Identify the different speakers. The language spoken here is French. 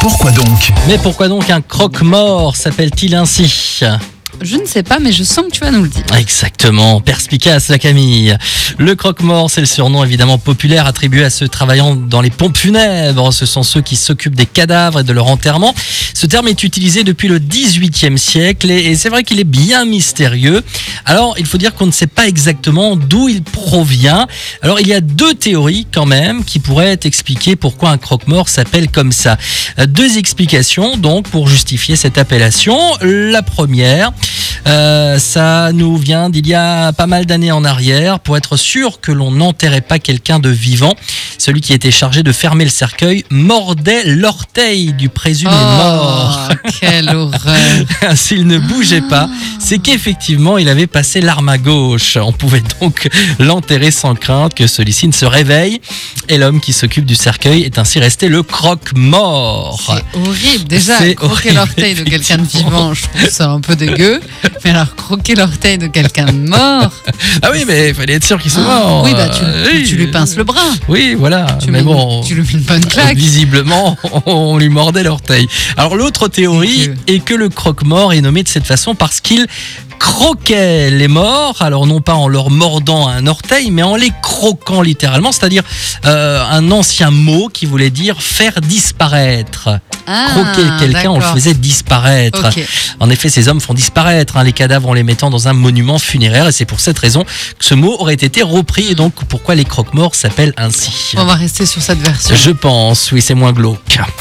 Speaker 1: Pourquoi donc
Speaker 2: Mais pourquoi donc un croque-mort s'appelle-t-il ainsi
Speaker 3: Je ne sais pas, mais je sens que tu vas nous le dire.
Speaker 2: Exactement, perspicace la Camille. Le croque-mort, c'est le surnom évidemment populaire attribué à ceux travaillant dans les pompes funèbres. Ce sont ceux qui s'occupent des cadavres et de leur enterrement. Ce terme est utilisé depuis le 18e siècle et, et c'est vrai qu'il est bien mystérieux. Alors, il faut dire qu'on ne sait pas exactement d'où il provient. Alors, il y a deux théories quand même qui pourraient expliquer pourquoi un croque-mort s'appelle comme ça. Euh, Deux explications donc pour justifier cette appellation. La première, euh, ça nous vient d'il y a pas mal d'années en arrière. Pour être sûr que l'on n'enterrait pas quelqu'un de vivant, celui qui était chargé de fermer le cercueil mordait l'orteil du présumé mort.
Speaker 3: Oh, quelle horreur.
Speaker 2: S'il ne bougeait pas, c'est qu'effectivement il avait passé l'arme à gauche. On pouvait donc l'enterrer sans crainte que celui-ci ne se réveille. Et l'homme qui s'occupe du cercueil est ainsi resté le croque-mort.
Speaker 3: C'est horrible. Déjà, croquer l'orteil de quelqu'un de vivant, je trouve ça un peu dégueu. Mais alors, croquer l'orteil de quelqu'un de mort.
Speaker 2: Ah oui, mais il fallait être sûr qu'il soit mort.
Speaker 3: Oui, bah, tu,
Speaker 2: Euh,
Speaker 3: tu-
Speaker 2: oui.
Speaker 3: tu lui pinces le bras.
Speaker 2: Oui, voilà.
Speaker 3: Tu
Speaker 2: mais bon.
Speaker 3: Tu lui mets une bonne claque.
Speaker 2: Visiblement, on lui mordait l'orteil. Alors l'autre théorie
Speaker 3: Dieu.
Speaker 2: est que le croque-mort est nommé de cette façon parce qu'il croquait les morts, alors non pas en leur mordant un orteil, mais en les croquant littéralement, c'est-à-dire euh, un ancien mot qui voulait dire faire disparaître.
Speaker 3: Ah,
Speaker 2: Croquer quelqu'un, on le faisait disparaître. En effet, ces hommes font disparaître hein, les cadavres en les mettant dans un monument funéraire, et c'est pour cette raison que ce mot aurait été repris, et donc pourquoi les croque-morts s'appellent ainsi?
Speaker 3: On va rester sur cette version.
Speaker 2: Je pense, oui, c'est moins glauque.